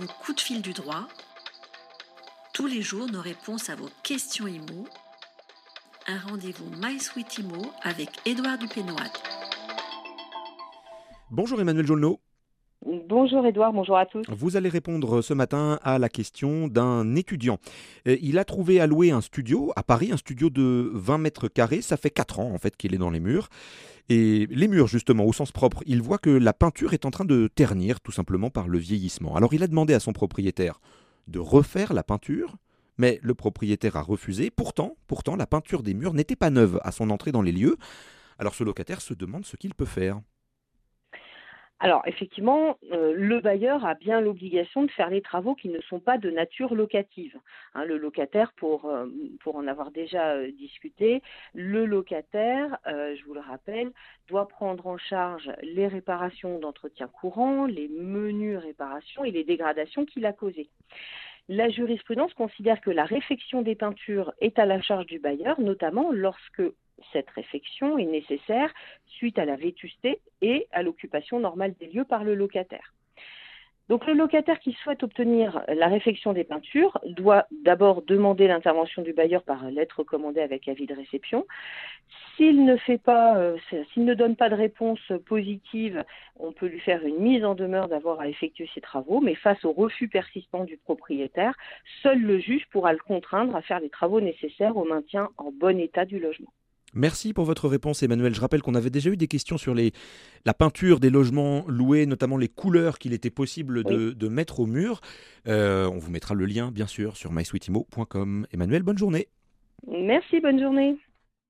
le coup de fil du droit. Tous les jours, nos réponses à vos questions IMO. Un rendez-vous My Sweet IMO avec Édouard Dupénoat. Bonjour Emmanuel Jolneau. Bonjour Edouard, bonjour à tous. Vous allez répondre ce matin à la question d'un étudiant. Euh, il a trouvé à louer un studio à Paris, un studio de 20 mètres carrés. Ça fait 4 ans en fait qu'il est dans les murs. Et les murs, justement, au sens propre, il voit que la peinture est en train de ternir, tout simplement par le vieillissement. Alors il a demandé à son propriétaire de refaire la peinture, mais le propriétaire a refusé. Pourtant, pourtant, la peinture des murs n'était pas neuve à son entrée dans les lieux. Alors ce locataire se demande ce qu'il peut faire. Alors effectivement, euh, le bailleur a bien l'obligation de faire les travaux qui ne sont pas de nature locative. Hein, le locataire, pour, euh, pour en avoir déjà euh, discuté, le locataire, je vous le rappelle, doit prendre en charge les réparations d'entretien courant, les menus réparations et les dégradations qu'il a causées. La jurisprudence considère que la réfection des peintures est à la charge du bailleur, notamment lorsque cette réfection est nécessaire suite à la vétusté et à l'occupation normale des lieux par le locataire. Donc le locataire qui souhaite obtenir la réfection des peintures doit d'abord demander l'intervention du bailleur par lettre commandée avec avis de réception. S'il ne euh, s'il ne donne pas de réponse positive, on peut lui faire une mise en demeure d'avoir à effectuer ses travaux, mais face au refus persistant du propriétaire, seul le juge pourra le contraindre à faire les travaux nécessaires au maintien en bon état du logement. Merci pour votre réponse Emmanuel. Je rappelle qu'on avait déjà eu des questions sur les, la peinture des logements loués, notamment les couleurs qu'il était possible de, mettre au mur. Euh, on vous mettra le lien bien sûr sur mysweetimo.com. Emmanuel, bonne journée. Merci, bonne journée.